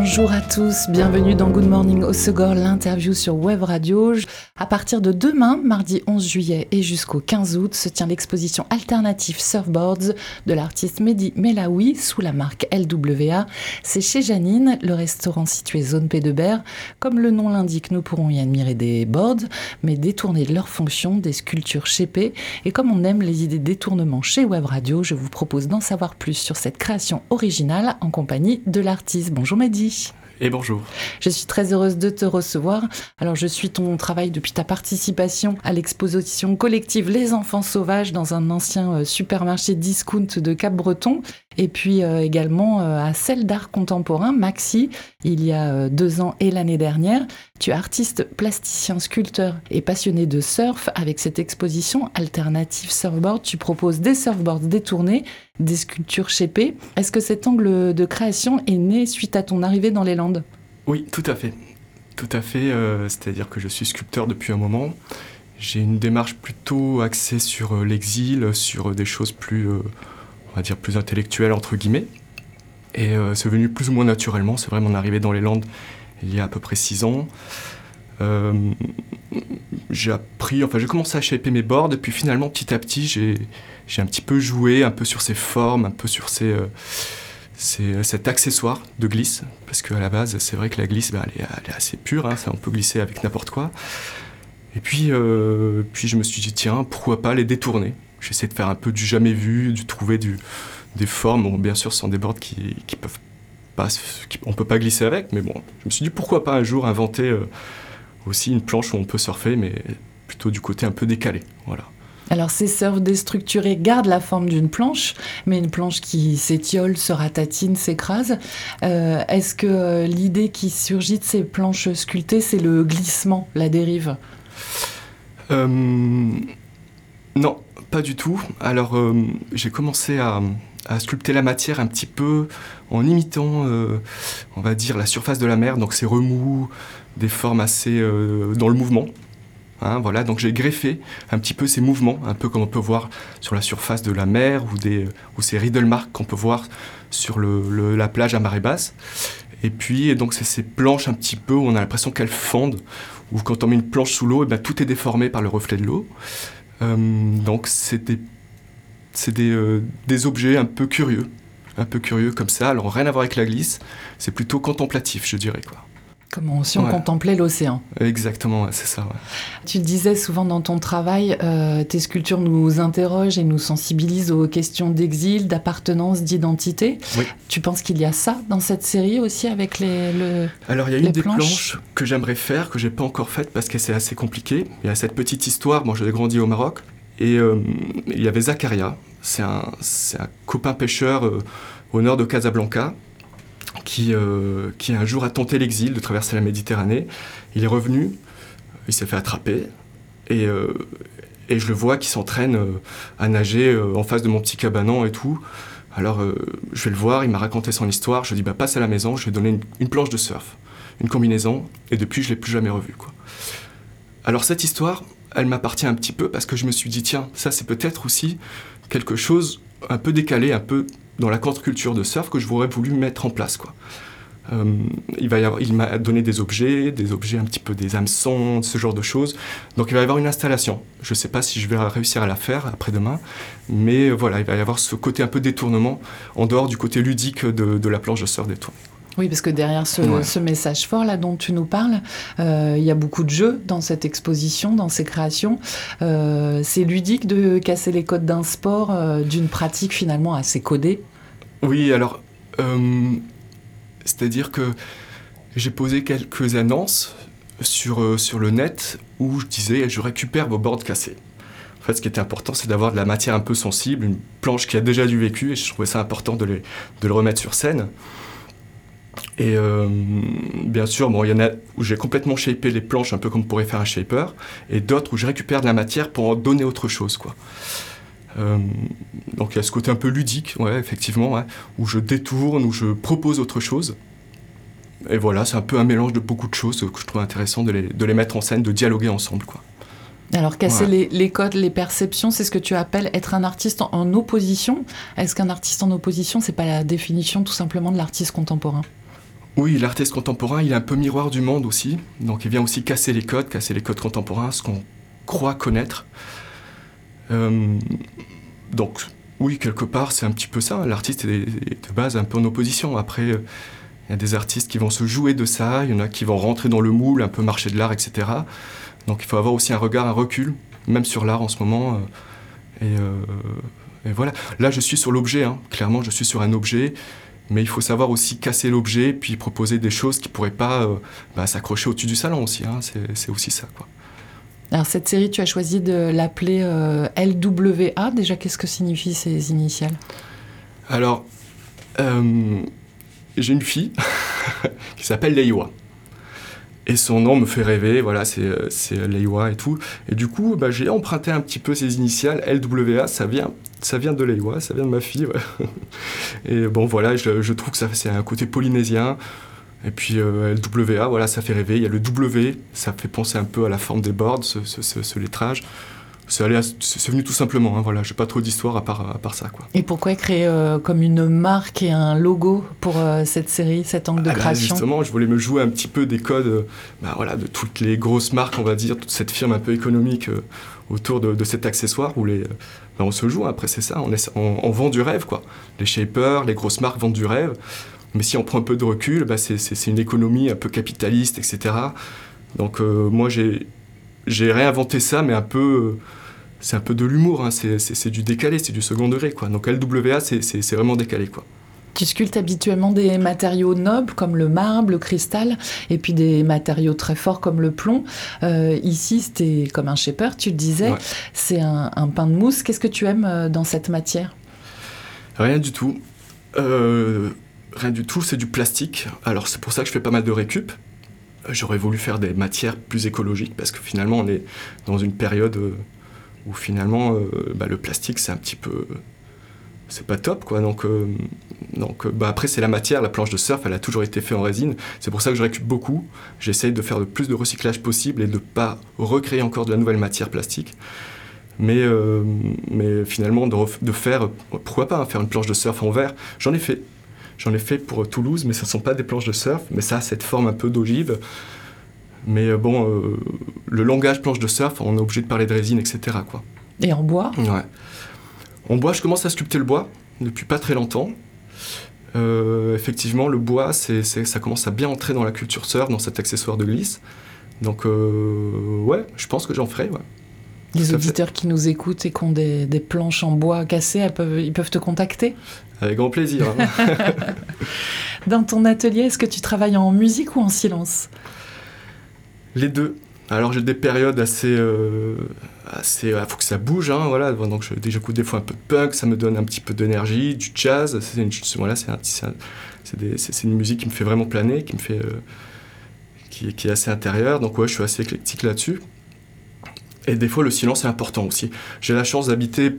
Bonjour à tous, bienvenue dans Good Morning au Segor, l'interview sur Web Radio. À partir de demain, mardi 11 juillet et jusqu'au 15 août, se tient l'exposition alternative Surfboards de l'artiste Mehdi Melaoui sous la marque LWA. C'est chez Janine, le restaurant situé zone P de Berre. Comme le nom l'indique, nous pourrons y admirer des boards, mais détourner de leur fonction des sculptures shapées. Et comme on aime les idées détournement chez Web Radio, je vous propose d'en savoir plus sur cette création originale en compagnie de l'artiste. Bonjour Mehdi. Et bonjour. Je suis très heureuse de te recevoir. Alors, je suis ton travail depuis ta participation à l'exposition collective Les Enfants Sauvages dans un ancien euh, supermarché discount de Cap-Breton. Et puis euh, également euh, à celle d'art contemporain, Maxi, il y a deux ans et l'année dernière. Tu es artiste, plasticien, sculpteur et passionné de surf. Avec cette exposition Alternative Surfboard, tu proposes des surfboards détournés, des sculptures shapées. Est-ce que cet angle de création est né suite à ton arrivée dans les Landes? Oui, tout à fait. Tout à fait. Euh, c'est-à-dire que je suis sculpteur depuis un moment. J'ai une démarche plutôt axée sur euh, l'exil, sur des choses plus, euh, on va dire, plus intellectuelles, entre guillemets. Et c'est venu plus ou moins naturellement. C'est vrai, mon arrivée dans les Landes il y a à peu près six ans. Euh, j'ai appris, enfin j'ai commencé à shaper mes boards, et puis finalement petit à petit j'ai, j'ai un petit peu joué un peu sur ces formes, un peu sur ces, euh, cet accessoire de glisse, parce qu'à la base c'est vrai que la glisse bah, elle, est, assez pure, hein, on peut glisser avec n'importe quoi. Et puis, euh, puis je me suis dit tiens pourquoi pas les détourner? J'essaie de faire un peu du jamais vu, de trouver des formes, bien sûr ce sont des boards qui, qui peuvent on peut pas glisser avec, mais bon, je me suis dit pourquoi pas un jour inventer euh, aussi une planche où on peut surfer, mais plutôt du côté un peu décalé. Voilà. Alors ces surfs déstructurés gardent la forme d'une planche, mais une planche qui s'étiole, se ratatine, s'écrase. Euh, est-ce que euh, l'idée qui surgit de ces planches sculptées, c'est le glissement, la dérive? Non, pas du tout. Alors j'ai commencé à, sculpter la matière un petit peu en imitant, euh, on va dire, la surface de la mer, donc ces remous, des formes assez euh, dans le mouvement. Hein, voilà, donc j'ai greffé un petit peu ces mouvements, un peu comme on peut voir sur la surface de la mer ou, des, ou ces riddle marks qu'on peut voir sur le, la plage à marée basse. Et puis, donc, c'est ces planches un petit peu où on a l'impression qu'elles fondent, ou quand on met une planche sous l'eau, eh ben, tout est déformé par le reflet de l'eau. Euh, donc, c'est des c'est euh, des, objets un peu curieux, un peu curieux comme ça. Alors rien à voir avec la glisse, c'est plutôt contemplatif, je dirais quoi. Comme si on contemplait l'océan. Exactement, c'est ça. Tu disais souvent dans ton travail, euh, tes sculptures nous interrogent et nous sensibilisent aux questions d'exil, d'appartenance, d'identité. Tu penses qu'il y a ça dans cette série aussi avec les le, Alors il y a une des planches, que j'aimerais faire, que j'ai pas encore faite parce que c'est assez compliqué. Il y a cette petite histoire, moi j'ai grandi au Maroc, et euh, il y avait Zacharia, c'est un, un, copain pêcheur euh, au nord de Casablanca qui, euh, qui un jour a tenté l'exil de traverser la Méditerranée. Il est revenu, il s'est fait attraper et, et je le vois qui s'entraîne à nager en face de mon petit cabanon et tout. Alors je vais le voir, il m'a raconté son histoire, je lui dis bah passe à la maison, je lui ai donné une, une planche de surf, une combinaison, et depuis je l'ai plus jamais revu. Quoi. Alors cette histoire, elle m'appartient un petit peu parce que je me suis dit, tiens, ça c'est peut-être aussi quelque chose un peu décalé, un peu dans la contre-culture de surf que je voudrais voulu mettre en place. Quoi. Euh, il, va il m'a donné des objets, des objets un petit peu des hameçons, ce genre de choses. Donc il va y avoir une installation. Je ne sais pas si je vais réussir à la faire après-demain, mais voilà, il va y avoir ce côté un peu détournement en dehors du côté ludique de, de la planche de surf détournée. Oui, parce que derrière ce, message fort là dont tu nous parles, euh, il y a beaucoup de jeux dans cette exposition, dans ces créations. Euh, c'est ludique de casser les codes d'un sport, euh, d'une pratique finalement assez codée. Oui, alors, c'est-à-dire que j'ai posé quelques annonces sur, sur le net où je disais je récupère vos boards cassés. En fait, ce qui était important, c'est d'avoir de la matière un peu sensible, une planche qui a déjà du vécu, et je trouvais ça important de, les, de le remettre sur scène. Et euh, bien sûr, bon, il y en a où j'ai complètement shapé les planches, un peu comme pourrait faire un shaper, et d'autres où je récupère de la matière pour en donner autre chose, quoi. donc il y a ce côté un peu ludique, ouais, effectivement, où je détourne, où je propose autre chose. Et voilà, c'est un peu un mélange de beaucoup de choses que je trouve intéressant de les, de les mettre en scène, de dialoguer ensemble. Quoi. Alors, casser les, codes, les perceptions, c'est ce que tu appelles être un artiste en, opposition. Est-ce qu'un artiste en opposition, c'est pas la définition tout simplement de l'artiste contemporain? Oui, l'artiste contemporain, il est un peu miroir du monde aussi. Donc, il vient aussi casser les codes, casser les codes contemporains, ce qu'on croit connaître. Euh, donc, oui, quelque part, c'est un petit peu ça. L'artiste est, de base un peu en opposition. Après, euh, il y a des artistes qui vont se jouer de ça, il y en a qui vont rentrer dans le moule, un peu marcher de l'art, etc. Donc il faut avoir aussi un regard, un recul, même sur l'art en ce moment. Euh, et, voilà. Là, je suis sur l'objet, hein. clairement, je suis sur un objet. Mais il faut savoir aussi casser l'objet, puis proposer des choses qui ne pourraient pas bah, s'accrocher au-dessus du salon aussi. Hein. C'est aussi ça. Quoi. Alors cette série, tu as choisi de l'appeler euh, LWA. Déjà, qu'est-ce que signifient ces initiales? Alors, euh, j'ai une fille qui s'appelle Leiwa. Et son nom me fait rêver, voilà, c'est euh, Leiwa et tout. Et du coup, bah, j'ai emprunté un petit peu ses initiales, LWA, ça vient, ça vient de Leiwa, ça vient de ma fille. Et bon, voilà, je, trouve que c'est un côté polynésien. Et puis euh, LWA, voilà, ça fait rêver. Il y a le W, ça fait penser un peu à la forme des boards, ce, ce, lettrage. C'est venu tout simplement, hein, voilà, j'ai pas trop d'histoire à part, à part ça. Quoi. Et pourquoi créer euh, comme une marque et un logo pour euh, cette série, cet angle de ah bah, création? Justement, je voulais me jouer un petit peu des codes bah, voilà, de toutes les grosses marques, on va dire, toute cette firme un peu économique autour de, cet accessoire où les, bah, on se joue, après c'est ça, on, on, on, vend du rêve. quoi. Les shapers, les grosses marques vendent du rêve. Mais si on prend un peu de recul, bah c'est une économie un peu capitaliste, etc. Donc euh, moi, j'ai réinventé ça, mais un peu... Euh, c'est un peu de l'humour, hein. c'est du décalé, c'est du second degré. Quoi. Donc LWA, c'est vraiment décalé. Quoi. Tu sculptes habituellement des matériaux nobles comme le marbre, le cristal, et puis des matériaux très forts comme le plomb. Euh, ici, c'était comme un shaper, tu le disais. C'est un, un, pain de mousse. Qu'est-ce que tu aimes dans cette matière? Rien du tout. Euh, rien du tout, c'est du plastique. Alors c'est pour ça que je fais pas mal de récup. J'aurais voulu faire des matières plus écologiques parce que finalement on est dans une période euh, où finalement euh, bah, le plastique c'est un petit peu c'est pas top quoi. Donc euh, donc bah, après c'est la matière la planche de surf elle a toujours été faite en résine. C'est pour ça que je récup beaucoup. J'essaye de faire le plus de recyclage possible et de pas recréer encore de la nouvelle matière plastique. Mais, mais finalement de, de, faire pourquoi pas hein, faire une planche de surf en verre. J'en ai fait J'en ai fait pour Toulouse, mais ce ne sont pas des planches de surf, mais ça a cette forme un peu d'ogive. Mais euh, bon, euh, le langage planche de surf, on est obligé de parler de résine, etc. Quoi. Et en bois? Ouais. En bois, je commence à sculpter le bois depuis pas très longtemps. Euh, effectivement, le bois, c'est, ça commence à bien entrer dans la culture surf, dans cet accessoire de glisse. Donc, ouais, je pense que j'en ferai. Ouais. Les auditeurs qui nous écoutent et qui ont des, planches en bois cassées, peuvent, ils peuvent te contacter Avec grand plaisir. Dans ton atelier, est-ce que tu travailles en musique ou en silence? Les deux. Alors j'ai des périodes assez... Euh, assez il faut que ça bouge, hein, voilà. Donc j'écoute des fois un peu de punk, ça me donne un petit peu d'énergie, du jazz. C'est une, voilà, c'est une musique qui me fait vraiment planer, qui me fait... Euh, qui, qui, est assez intérieure. Donc ouais, je suis assez éclectique là-dessus. Et des fois, le silence est important aussi. J'ai la chance d'habiter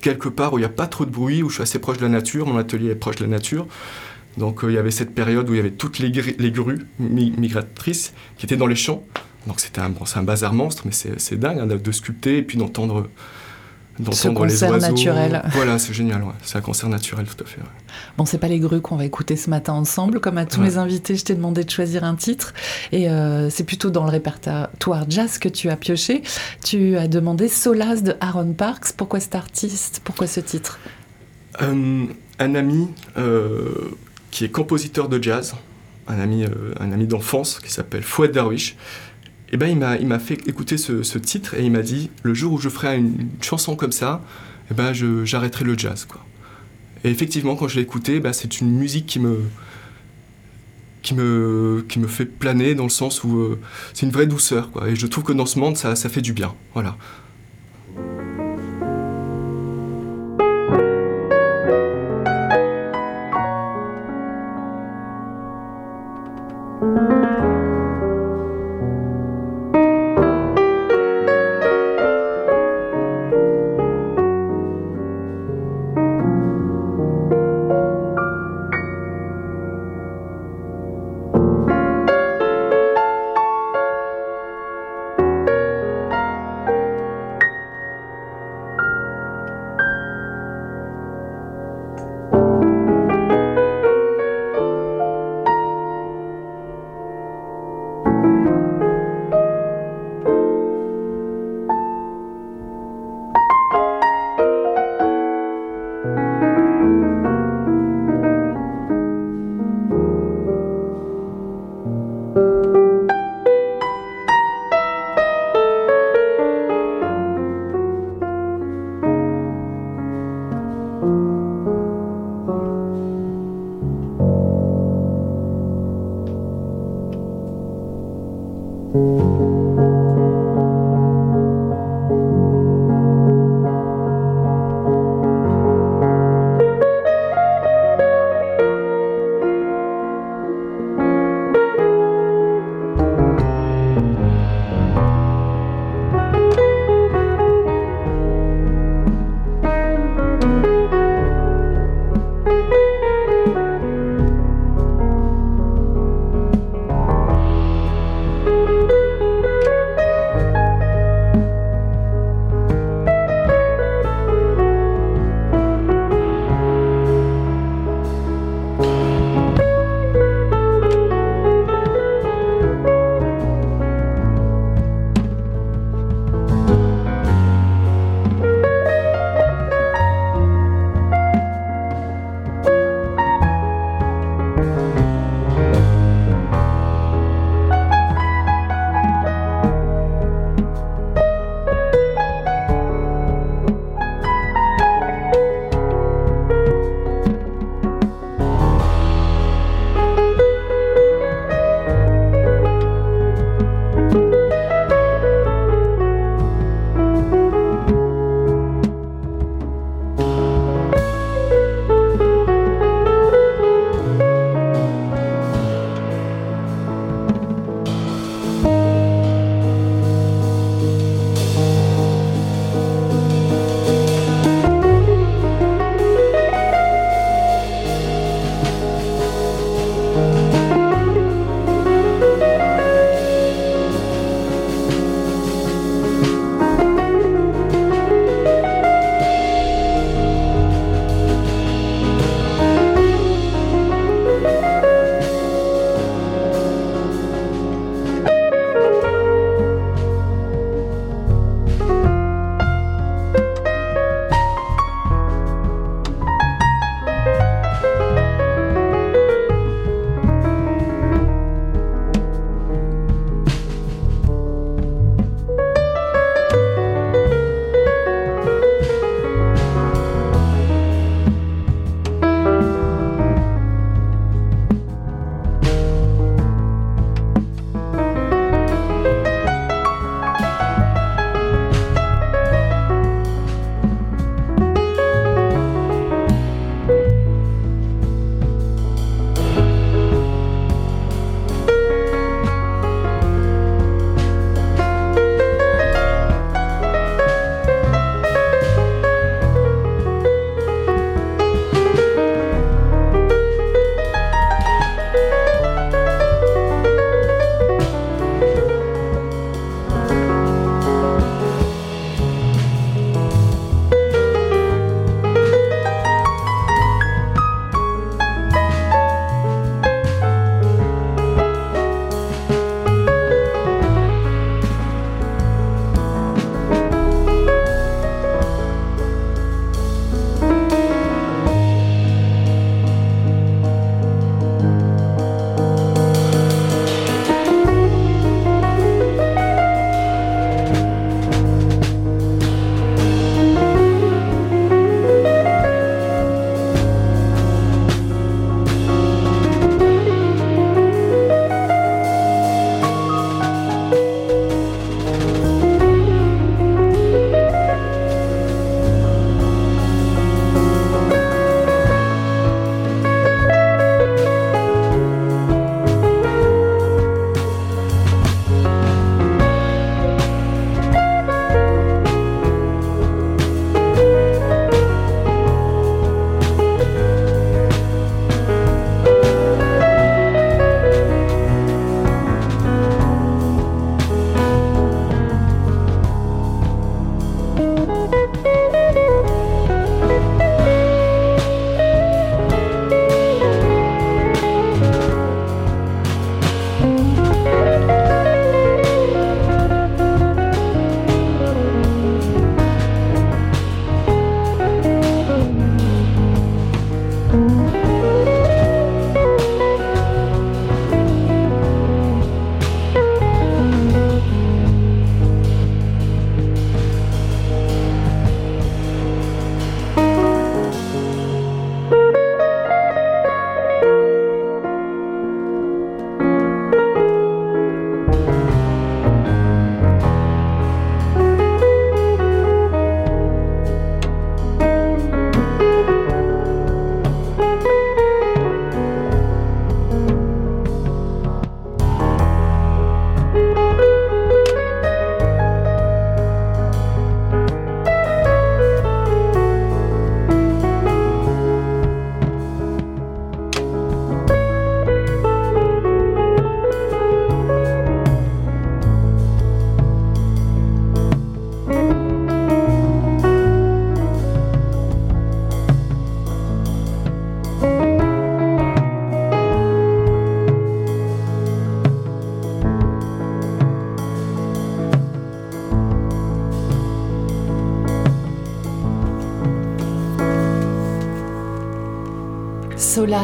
quelque part où il n'y a pas trop de bruit, où je suis assez proche de la nature. Mon atelier est proche de la nature. Donc euh, il y avait cette période où il y avait toutes les, grues migratrices qui étaient dans les champs. Donc c'était un, un bazar monstre, mais c'est dingue hein, de sculpter et puis d'entendre ce concert naturel. Voilà, c'est génial, c'est un concert naturel tout à fait. Bon, c'est pas les grues qu'on va écouter ce matin ensemble. Comme à tous mes invités, je t'ai demandé de choisir un titre et euh, c'est plutôt dans le répertoire jazz que tu as pioché. Tu as demandé Solas de Aaron Parks. Pourquoi cet artiste? Pourquoi ce titre? Euh, Un ami euh, qui est compositeur de jazz, un ami, un ami d'enfance qui s'appelle Fouad Darwish et eh ben il m'a fait écouter ce, titre et il m'a dit le jour où je ferai une, chanson comme ça, eh ben j'arrêterai le jazz quoi. Et effectivement quand je l'ai écouté, ben, c'est une musique qui me qui me qui me fait planer dans le sens où euh, c'est une vraie douceur quoi. Et je trouve que dans ce monde ça, ça fait du bien. Voilà.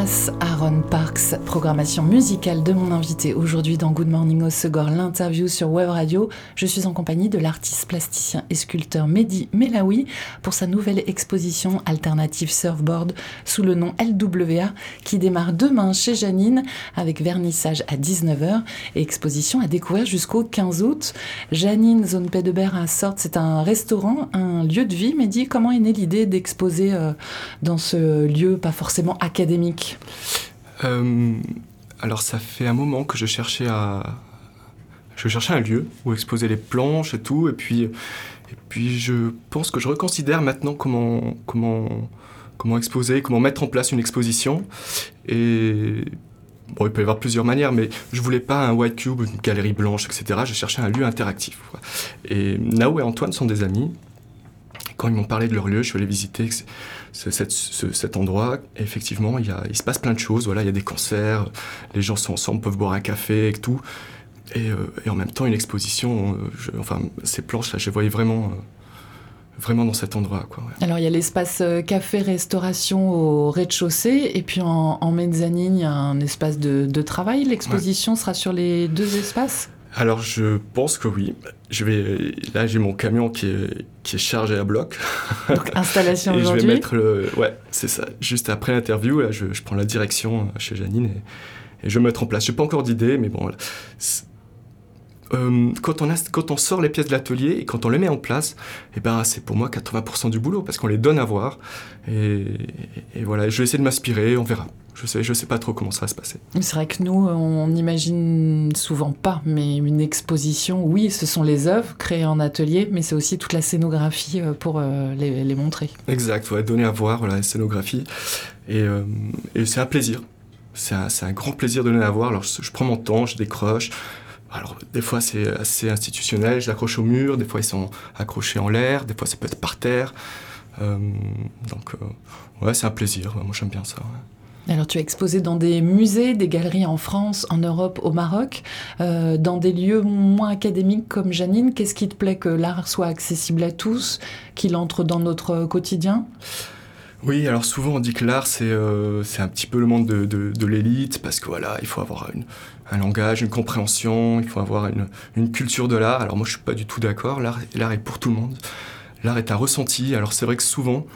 us Programmation musicale de mon invité aujourd'hui dans Good Morning au Segor, l'interview sur Web Radio. Je suis en compagnie de l'artiste plasticien et sculpteur Mehdi Melaoui pour sa nouvelle exposition Alternative Surfboard sous le nom LWA qui démarre demain chez Janine avec vernissage à 19h et exposition à découvrir jusqu'au 15 août. Janine, zone Berre à Sorte, c'est un restaurant, un lieu de vie. Mehdi, comment est née l'idée d'exposer euh, dans ce lieu pas forcément académique? Euh, alors ça fait un moment que je cherchais à... Je cherchais un lieu où exposer les planches et tout, et puis, et puis je pense que je reconsidère maintenant comment, comment, comment exposer, comment mettre en place une exposition. Et bon, il peut y avoir plusieurs manières, mais je voulais pas un white cube, une galerie blanche, etc. Je cherchais un lieu interactif. Et Nao et Antoine sont des amis. quand ils m'ont parlé de leur lieu, je suis allé visiter cet endroit, effectivement, il, y a, il, se passe plein de choses. Voilà, il y a des concerts, les gens sont ensemble, peuvent boire un café et tout. Et, euh, en même temps, une exposition. Euh, enfin, ces planches-là, je les voyais vraiment. Euh, vraiment dans cet endroit. Quoi, Alors il y a l'espace café-restauration au rez-de-chaussée et puis en, en, mezzanine il y a un espace de, de travail. L'exposition sera sur les deux espaces? Alors je pense que oui. Je vais là j'ai mon camion qui est, qui est chargé à bloc. Donc installation aujourd'hui. Je vais mettre le ouais c'est ça. Juste après l'interview là je, je, prends la direction euh, chez Janine et, et je vais mettre en place. J'ai pas encore d'idée mais bon euh, quand, on a, quand on sort les pièces de l'atelier et quand on les met en place, eh ben, c'est pour moi 80% du boulot parce qu'on les donne à voir. Et, et voilà, je vais essayer de m'inspirer, on verra. Je sais, je sais pas trop comment ça va se passer. C'est vrai que nous, on n'imagine souvent pas, mais une exposition, oui, ce sont les œuvres créées en atelier, mais c'est aussi toute la scénographie euh, pour euh, les, les, montrer. Exact, ouais, donner à voir voilà, la scénographie. Et, euh, et c'est un plaisir. C'est un, un, grand plaisir de donner à voir. Alors, je, je prends mon temps, je décroche. Alors, des fois, c'est assez institutionnel, je l'accroche au mur, des fois, ils sont accrochés en l'air, des fois, ça peut être par terre. Euh, donc, euh, ouais, c'est un plaisir. Moi, j'aime bien ça. Ouais. Alors tu as exposé dans des musées, des galeries en France, en Europe, au Maroc, euh, dans des lieux moins académiques comme Janine. Qu'est-ce qui te plaît que l'art soit accessible à tous, qu'il entre dans notre quotidien? Oui, alors souvent on dit que l'art c'est un petit peu le monde de, de, de l'élite parce que voilà, il faut avoir une, un langage, une compréhension, il faut avoir une, une culture de l'art. Alors moi je suis pas du tout d'accord, l'art est pour tout le monde. L'art est un ressenti, alors c'est vrai que souvent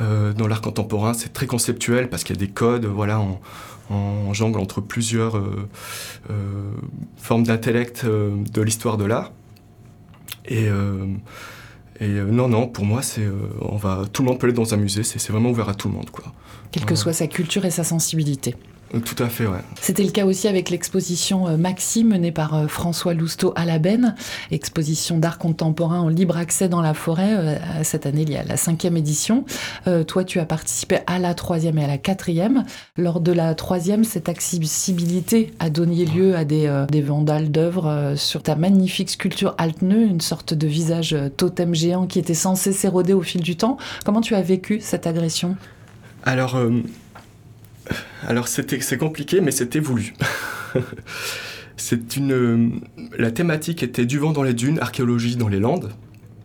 euh, dans l'art contemporain, c'est très conceptuel parce qu'il y a des codes, voilà, on, on jongle entre plusieurs euh, euh, formes d'intellect de l'histoire de l'art. Et, et non, non, pour moi, c'est, on va, tout le monde peut aller dans un musée, c'est vraiment ouvert à tout le monde, quoi. Quelle que soit sa culture et sa sensibilité. Tout à fait, ouais. C'était le cas aussi avec l'exposition euh, Maxime menée par euh, François Lousteau à la Benne, exposition d'art contemporain en libre accès dans la forêt. Euh, cette année, il y a la cinquième édition. toi, tu as participé à la troisième et à la quatrième. Lors de la troisième, cette accessibilité a donné lieu à des, des vandales d'œuvres sur ta magnifique sculpture Altneu, une sorte de visage totem géant qui était censé s'éroder au fil du temps. Comment tu as vécu cette agression? Alors, euh, alors c'est compliqué, mais c'était voulu. c'est une, la thématique était du vent dans les dunes, archéologie dans les Landes,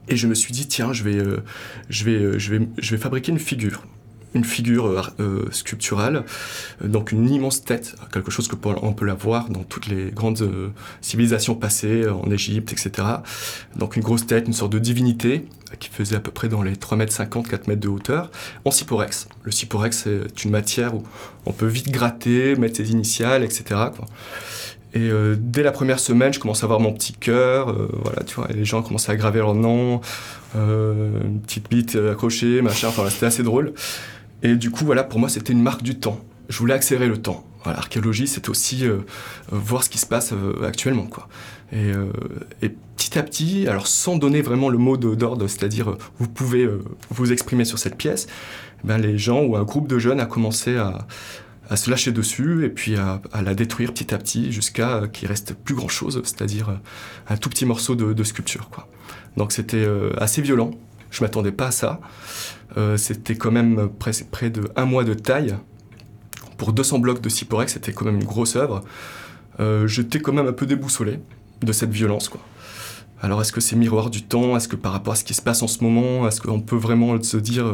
et je me suis dit tiens, je vais, euh, euh, je vais, je vais fabriquer une figure, une figure sculpturale, donc une immense tête, quelque chose que on peut la voir dans toutes les grandes civilisations passées, en Égypte, etc. Donc une grosse tête, une sorte de divinité qui faisait à peu près dans les 3,50 m, 4 mètres de hauteur, en cyporex. Le cyporex, c'est une matière où on peut vite gratter, mettre ses initiales, etc. Et euh, dès la première semaine, je commence à voir mon petit cœur, euh, voilà, tu vois, et les gens commençaient à graver leur nom, euh, une petite bite accrochée, machin, enfin, c'était assez drôle. Et du coup, voilà, pour moi, c'était une marque du temps. Je voulais accélérer le temps. Voilà, l'archéologie, c'est aussi voir ce qui se passe actuellement, quoi. Et, et, petit à petit, alors sans donner vraiment le mot d'ordre, c'est-à-dire vous pouvez vous exprimer sur cette pièce, ben, les gens ou un groupe de jeunes a commencé à, à se lâcher dessus et puis à, la détruire petit à petit jusqu'à euh, qu'il reste plus grand chose, c'est-à-dire euh, un tout petit morceau de, sculpture. Quoi. Donc c'était euh, assez violent. Je m'attendais pas à ça. C'était quand même près, près de un mois de taille. Pour 200 blocs de Cyporex, c'était quand même une grosse œuvre. J'étais quand même un peu déboussolé de cette violence. Alors est-ce que c'est miroir du temps? Est-ce que par rapport à ce qui se passe en ce moment, est-ce qu'on peut vraiment se dire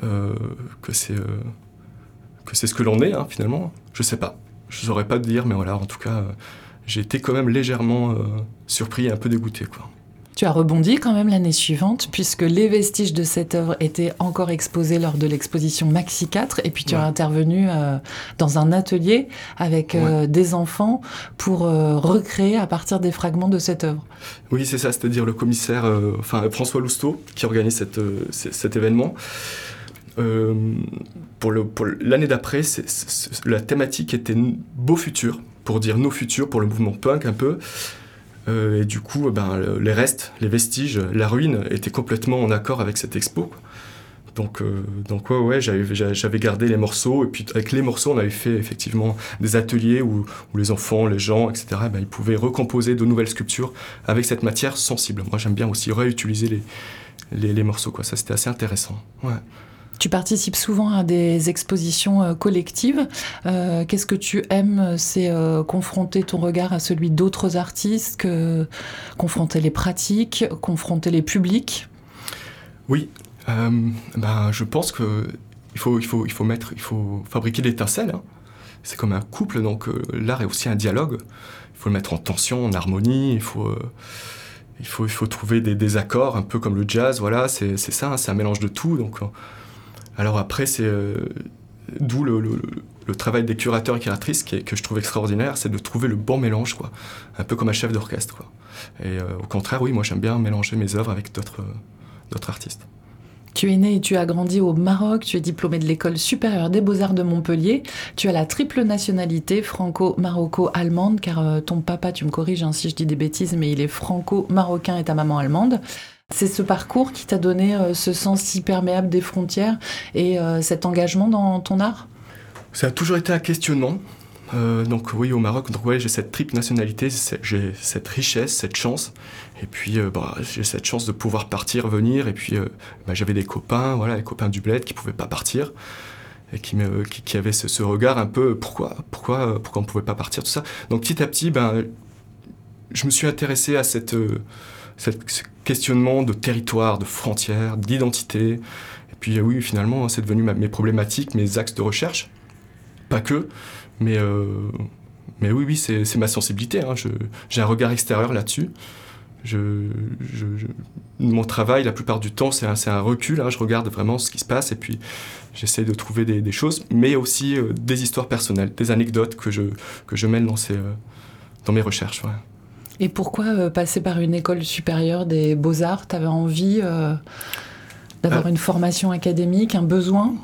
que c'est que c'est ce que l'on est hein, finalement? Je sais pas. Je saurais pas te dire, mais voilà, en tout cas, euh, j'ai été quand même légèrement euh, surpris et un peu dégoûté. Tu as rebondi quand même l'année suivante, puisque les vestiges de cette œuvre étaient encore exposés lors de l'exposition Maxi 4, et puis tu as intervenu euh, dans un atelier avec des enfants pour recréer à partir des fragments de cette œuvre. Oui, c'est ça, c'est-à-dire le commissaire, enfin François Lousteau, qui organise cette, cet événement. Euh, pour l'année d'après, la thématique était beau futur, pour dire nos futurs, pour le mouvement punk un peu. Euh, et du coup, ben, les restes, les vestiges, la ruine étaient complètement en accord avec cette expo. Donc, euh, donc ouais, j'avais gardé les morceaux, et puis avec les morceaux, on avait fait effectivement des ateliers où, les enfants, les gens, etc., ben, ils pouvaient recomposer de nouvelles sculptures avec cette matière sensible. Moi, j'aime bien aussi réutiliser les, les, les morceaux, quoi. Ça, c'était assez intéressant. Ouais. Tu participes souvent à des expositions euh, collectives. Euh, qu'est-ce que tu aimes C'est euh, confronter ton regard à celui d'autres artistes, que confronter les pratiques, confronter les publics? Oui, ben, je pense que il faut, il faut, il faut mettre, il faut fabriquer l'étincelle. Hein. C'est comme un couple, donc l'art est aussi un dialogue. Il faut le mettre en tension, en harmonie. Il faut, il faut, il faut trouver des, accords, un peu comme le jazz. Voilà, c'est ça. Hein, c'est un mélange de tout. Donc alors après, c'est euh, d'où le, travail des curateurs et curatrices que je trouve extraordinaire, c'est de trouver le bon mélange, quoi. Un peu comme un chef d'orchestre, quoi. Et euh, au contraire, oui, moi j'aime bien mélanger mes œuvres avec d'autres d'autres artistes. Tu es né et tu as grandi au Maroc, tu es diplômé de l'école supérieure des beaux-arts de Montpellier, tu as la triple nationalité franco-maroco-allemande, car euh, ton papa, tu me corriges hein, si je dis des bêtises, mais il est franco-marocain et ta maman allemande. C'est ce parcours qui t'a donné euh, ce sens hyperméable des frontières et euh, cet engagement dans ton art? Ça a toujours été un questionnement. Euh, donc oui, au Maroc, donc j'ai cette triple nationalité, j'ai cette richesse, cette chance, et puis bah, j'ai cette chance de pouvoir partir, venir, et puis bah, j'avais des copains, voilà, les copains du bled qui pouvaient pas partir et qui, avaient ce, regard un peu pourquoi, pourquoi, pourquoi on pouvait pas partir, tout ça. Donc petit à petit, ben, je me suis intéressé à cette ce questionnement de territoire, de frontières, d'identité. Et puis oui, finalement, c'est devenu mes problématiques, mes axes de recherche. Pas que, mais, euh, mais oui, oui, c'est ma sensibilité. Hein. J'ai un regard extérieur là-dessus. Mon travail, la plupart du temps, c'est un, recul. Hein. Je regarde vraiment ce qui se passe et puis j'essaie de trouver des, choses, mais aussi euh, des histoires personnelles, des anecdotes que je, que je euh, dans mes recherches. Et pourquoi euh, passer par une école supérieure des beaux-arts Tu avais envie euh, d'avoir euh. une formation académique, un besoin?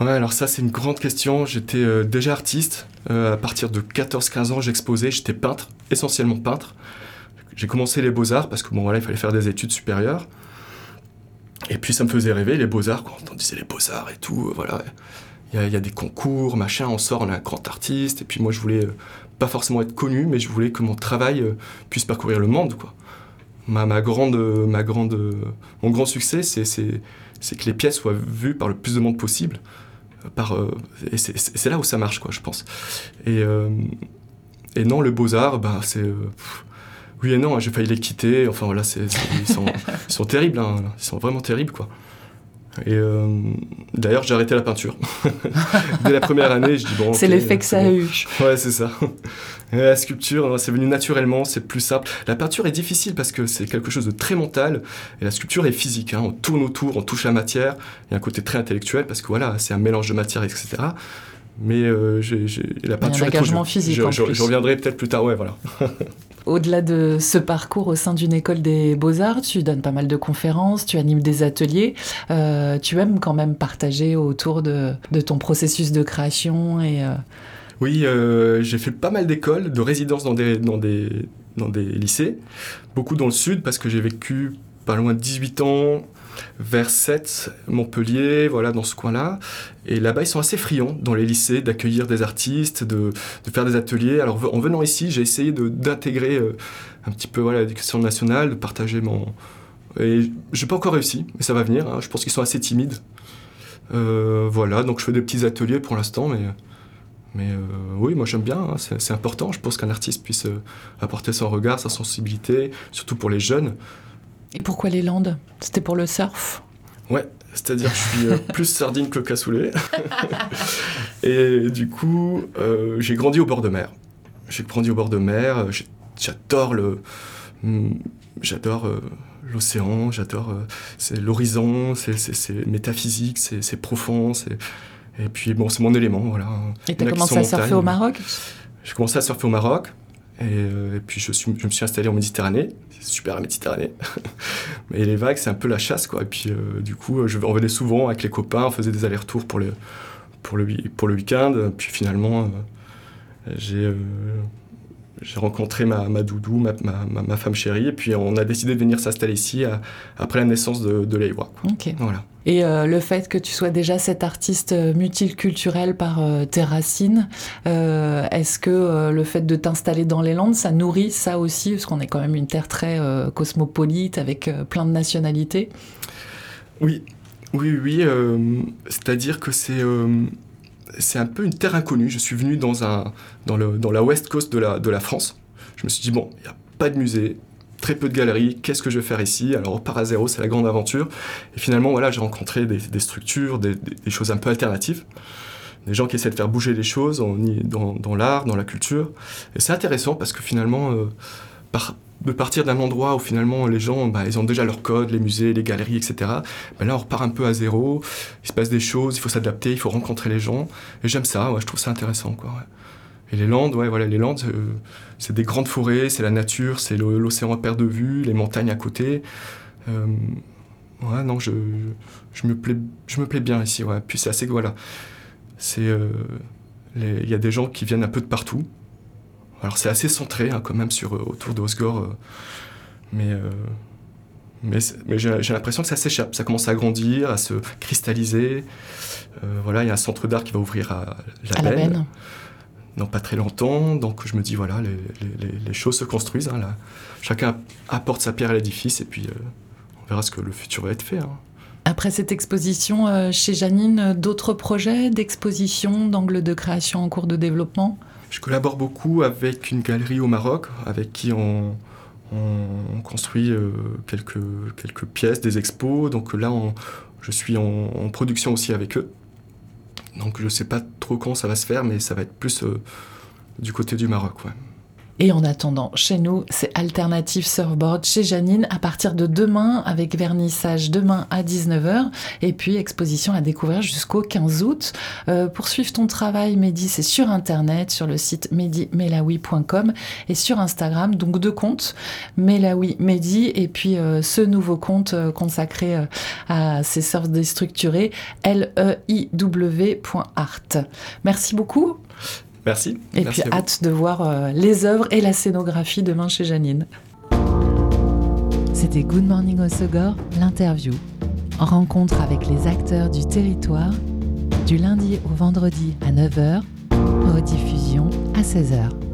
Ouais, alors ça c'est une grande question. J'étais déjà artiste. à partir de 14-15 ans, j'exposais, j'étais peintre, essentiellement peintre. J'ai commencé les beaux-arts parce que bon voilà, il fallait faire des études supérieures. Et puis ça me faisait rêver, les beaux-arts, quand on disait les beaux-arts et tout, voilà. Il y, y, a des concours, machin, on sort, on est un grand artiste. Et puis moi je voulais pas forcément être connu, mais je voulais que mon travail euh, puisse parcourir le monde. Quoi. Ma, ma grande, ma grande, mon grand succès, c'est, que les pièces soient vues par le plus de monde possible. Euh, par, euh, c'est, là où ça marche, quoi, je pense. Et, et non, le beaux-arts, bah, c'est... oui et non, hein, j'ai failli les quitter. Enfin c'est, ils, sont, ils, sont, terribles, hein, ils sont vraiment terribles, quoi. Et euh, d'ailleurs, j'ai arrêté la peinture. Dès la première année, je dis bon. c'est l'effet que ça a eu. Ouais, c'est ça. la sculpture, c'est venu naturellement, c'est plus simple. La peinture est difficile parce que c'est quelque chose de très mental et la sculpture est physique. Hein. On tourne autour, on touche la matière. Il y a un côté très intellectuel parce que voilà, c'est un mélange de matière, etc. Mais euh, la peinture. Il y a un engagement physique. Je, en je, je reviendrai peut-être plus tard. Ouais, voilà. Au-delà de ce parcours au sein d'une école des beaux-arts, tu donnes pas mal de conférences, tu animes des ateliers. Euh, tu aimes quand même partager autour de, ton processus de création et... Euh, oui, euh, j'ai fait pas mal d'écoles, de résidences dans des, dans, des, dans des lycées, beaucoup dans le sud parce que j'ai vécu pas loin de 18 ans vers 7, Montpellier, voilà, dans ce coin-là. Et là-bas, ils sont assez friands dans les lycées d'accueillir des artistes, de, faire des ateliers. Alors, en venant ici, j'ai essayé d'intégrer euh, un petit peu voilà, l'éducation nationale, de partager mon. Et je n'ai pas encore réussi, mais ça va venir. Hein. Je pense qu'ils sont assez timides. Euh, voilà, donc je fais des petits ateliers pour l'instant, mais. Mais euh, oui, moi j'aime bien, hein. c'est important. Je pense qu'un artiste puisse apporter son regard, sa sensibilité, surtout pour les jeunes. Et pourquoi les Landes? C'était pour le surf? Ouais, c'est-à-dire que je suis euh, plus sardine que cassoulet. et du coup, euh, j'ai grandi au bord de mer. J'ai grandi au bord de mer. Euh, j'adore le, mm, j'adore l'océan. J'adore c'est l'horizon. C'est métaphysique. C'est profond. et puis bon, c'est mon élément, voilà. Et t'as commencé à surfer au Maroc? J'ai commencé à surfer au Maroc. Et, puis je, me suis installé en Méditerranée super la Méditerranée. Mais les vagues, c'est un peu la chasse, quoi. Et puis, euh, du coup, je, on venait souvent avec les copains, on faisait des allers-retours pour le, pour le, pour le week-end. Puis finalement, euh, j'ai euh, j'ai rencontré ma, ma doudou, ma, ma, ma, femme chérie, et puis on a décidé de venir s'installer ici après la naissance de, de Leiwa. Ok. Voilà. Et euh, le fait que tu sois déjà cet artiste euh, multiculturel par euh, tes racines, est-ce que le fait de t'installer dans les Landes, ça nourrit ça aussi? Parce qu'on est quand même une terre très cosmopolite avec plein de nationalités. Oui, oui, oui. C'est-à-dire que c'est c'est un peu une terre inconnue. Je suis venu dans, la West Coast de la, France. Je me suis dit, bon, il n'y a pas de musée, très peu de galeries, qu'est-ce que je vais faire ici? Alors, part à zéro, c'est la grande aventure. Et finalement, voilà, j'ai rencontré des, structures, des, choses un peu alternatives. Des gens qui essaient de faire bouger les choses dans, dans l'art, dans la culture. Et c'est intéressant parce que finalement, euh, par, de partir d'un endroit où finalement les gens, bah, ils ont déjà leur code, les musées, les galeries, etc. Bah, là, on repart un peu à zéro. Il se passe des choses, il faut s'adapter, il faut rencontrer les gens. Et j'aime ça, ouais, je trouve ça intéressant, quoi. Et les Landes, ouais, voilà, les Landes, euh, c'est des grandes forêts, c'est la nature, c'est l'océan à perte de vue, les montagnes à côté. Euh, ouais, non, je, je, me plais, je me plais bien ici, ouais. Puis c'est assez, euh, il y a des gens qui viennent un peu de partout. Alors c'est assez centré hein, quand même sur, euh, autour d'Osgore, euh, mais, euh, mais, mais j'ai l'impression que ça s'échappe, ça commence à grandir, à se cristalliser. voilà, il y a un centre d'art qui va ouvrir à La, Benne, dans pas très longtemps, donc je me dis voilà, les, les, choses se construisent, hein, là. chacun apporte sa pierre à l'édifice et puis on verra ce que le futur va être fait. Hein. Après cette exposition chez Janine, d'autres projets d'exposition, d'angle de création en cours de développement? Je collabore beaucoup avec une galerie au Maroc, avec qui on, construit euh, quelques, pièces, des expos. Donc là, je suis en, production aussi avec eux. Donc je ne sais pas trop quand ça va se faire, mais ça va être plus euh, du côté du Maroc. Et en attendant, chez nous, c'est Alternative Surfboard chez Janine à partir de demain avec vernissage demain à 19h et puis exposition à découvrir jusqu'au 15 août. Euh, pour suivre ton travail, Mehdi, c'est sur internet, sur le site medimelawi.com et sur Instagram, donc deux comptes, Melawi Mehdi et puis euh, ce nouveau compte euh, consacré euh, à ces surfs déstructurés, L-E-I-W.art. Merci beaucoup. Merci. Et puis hâte de voir euh, les œuvres et la scénographie demain chez Janine. C'était Good Morning Osogor, l'interview. Rencontre avec les acteurs du territoire, du lundi au vendredi à 9h, rediffusion à 16h.